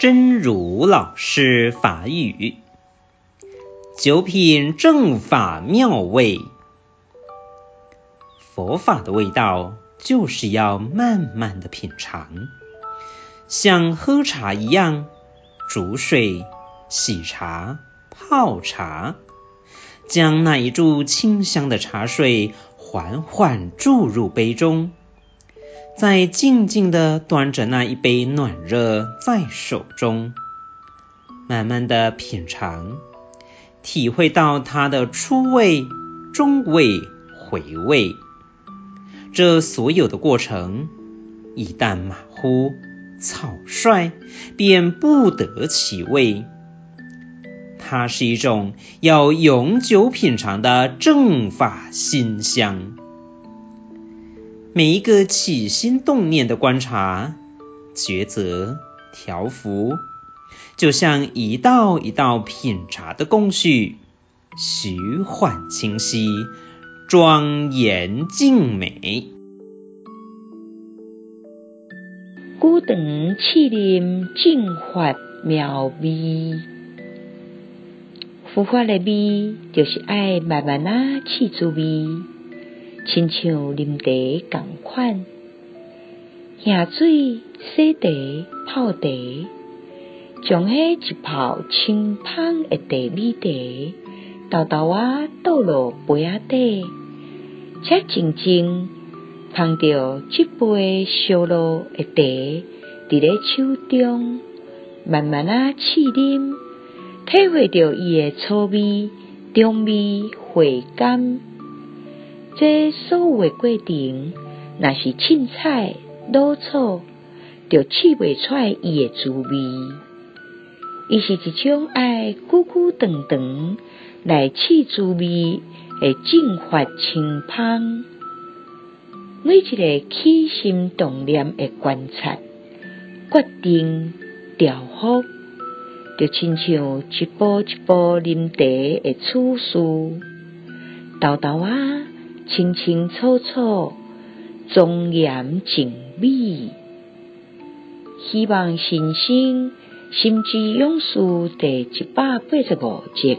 真如老师法语，九品正法妙味。佛法的味道就是要慢慢的品尝，像喝茶一样，煮水、洗茶、泡茶，将那一柱清香的茶水缓缓注入杯中。再静静地端着那一杯暖热在手中，慢慢地品尝，体会到它的初味、中味、回味。这所有的过程，一旦马虎、草率，便不得其味。它是一种要永久品尝的正法馨香。每一个起心动念的观察、抉择、调伏，就像一道一道品茶的工序，徐缓清晰，庄严静美。久长试啉正法妙味，佛法的味，就是爱慢慢啊试滋味。亲像啉茶同款，下水、洗茶、泡茶，将迄一泡清芳诶茶米茶，豆豆仔倒落杯仔底，才静静捧着一杯烧落诶茶，伫咧手中，慢慢啊试啉，体会着伊的初味、中味、回甘。这所有的过程，若是凊彩老草，就试袂出伊的滋味。伊是一种爱久久长长来试滋味的正法清芳。每一个起心动念的观察、决定、调伏，就亲像一步一步啉茶的次序，豆豆仔。清清楚楚，庄严静美。希望新生心之勇士第一百八十五集。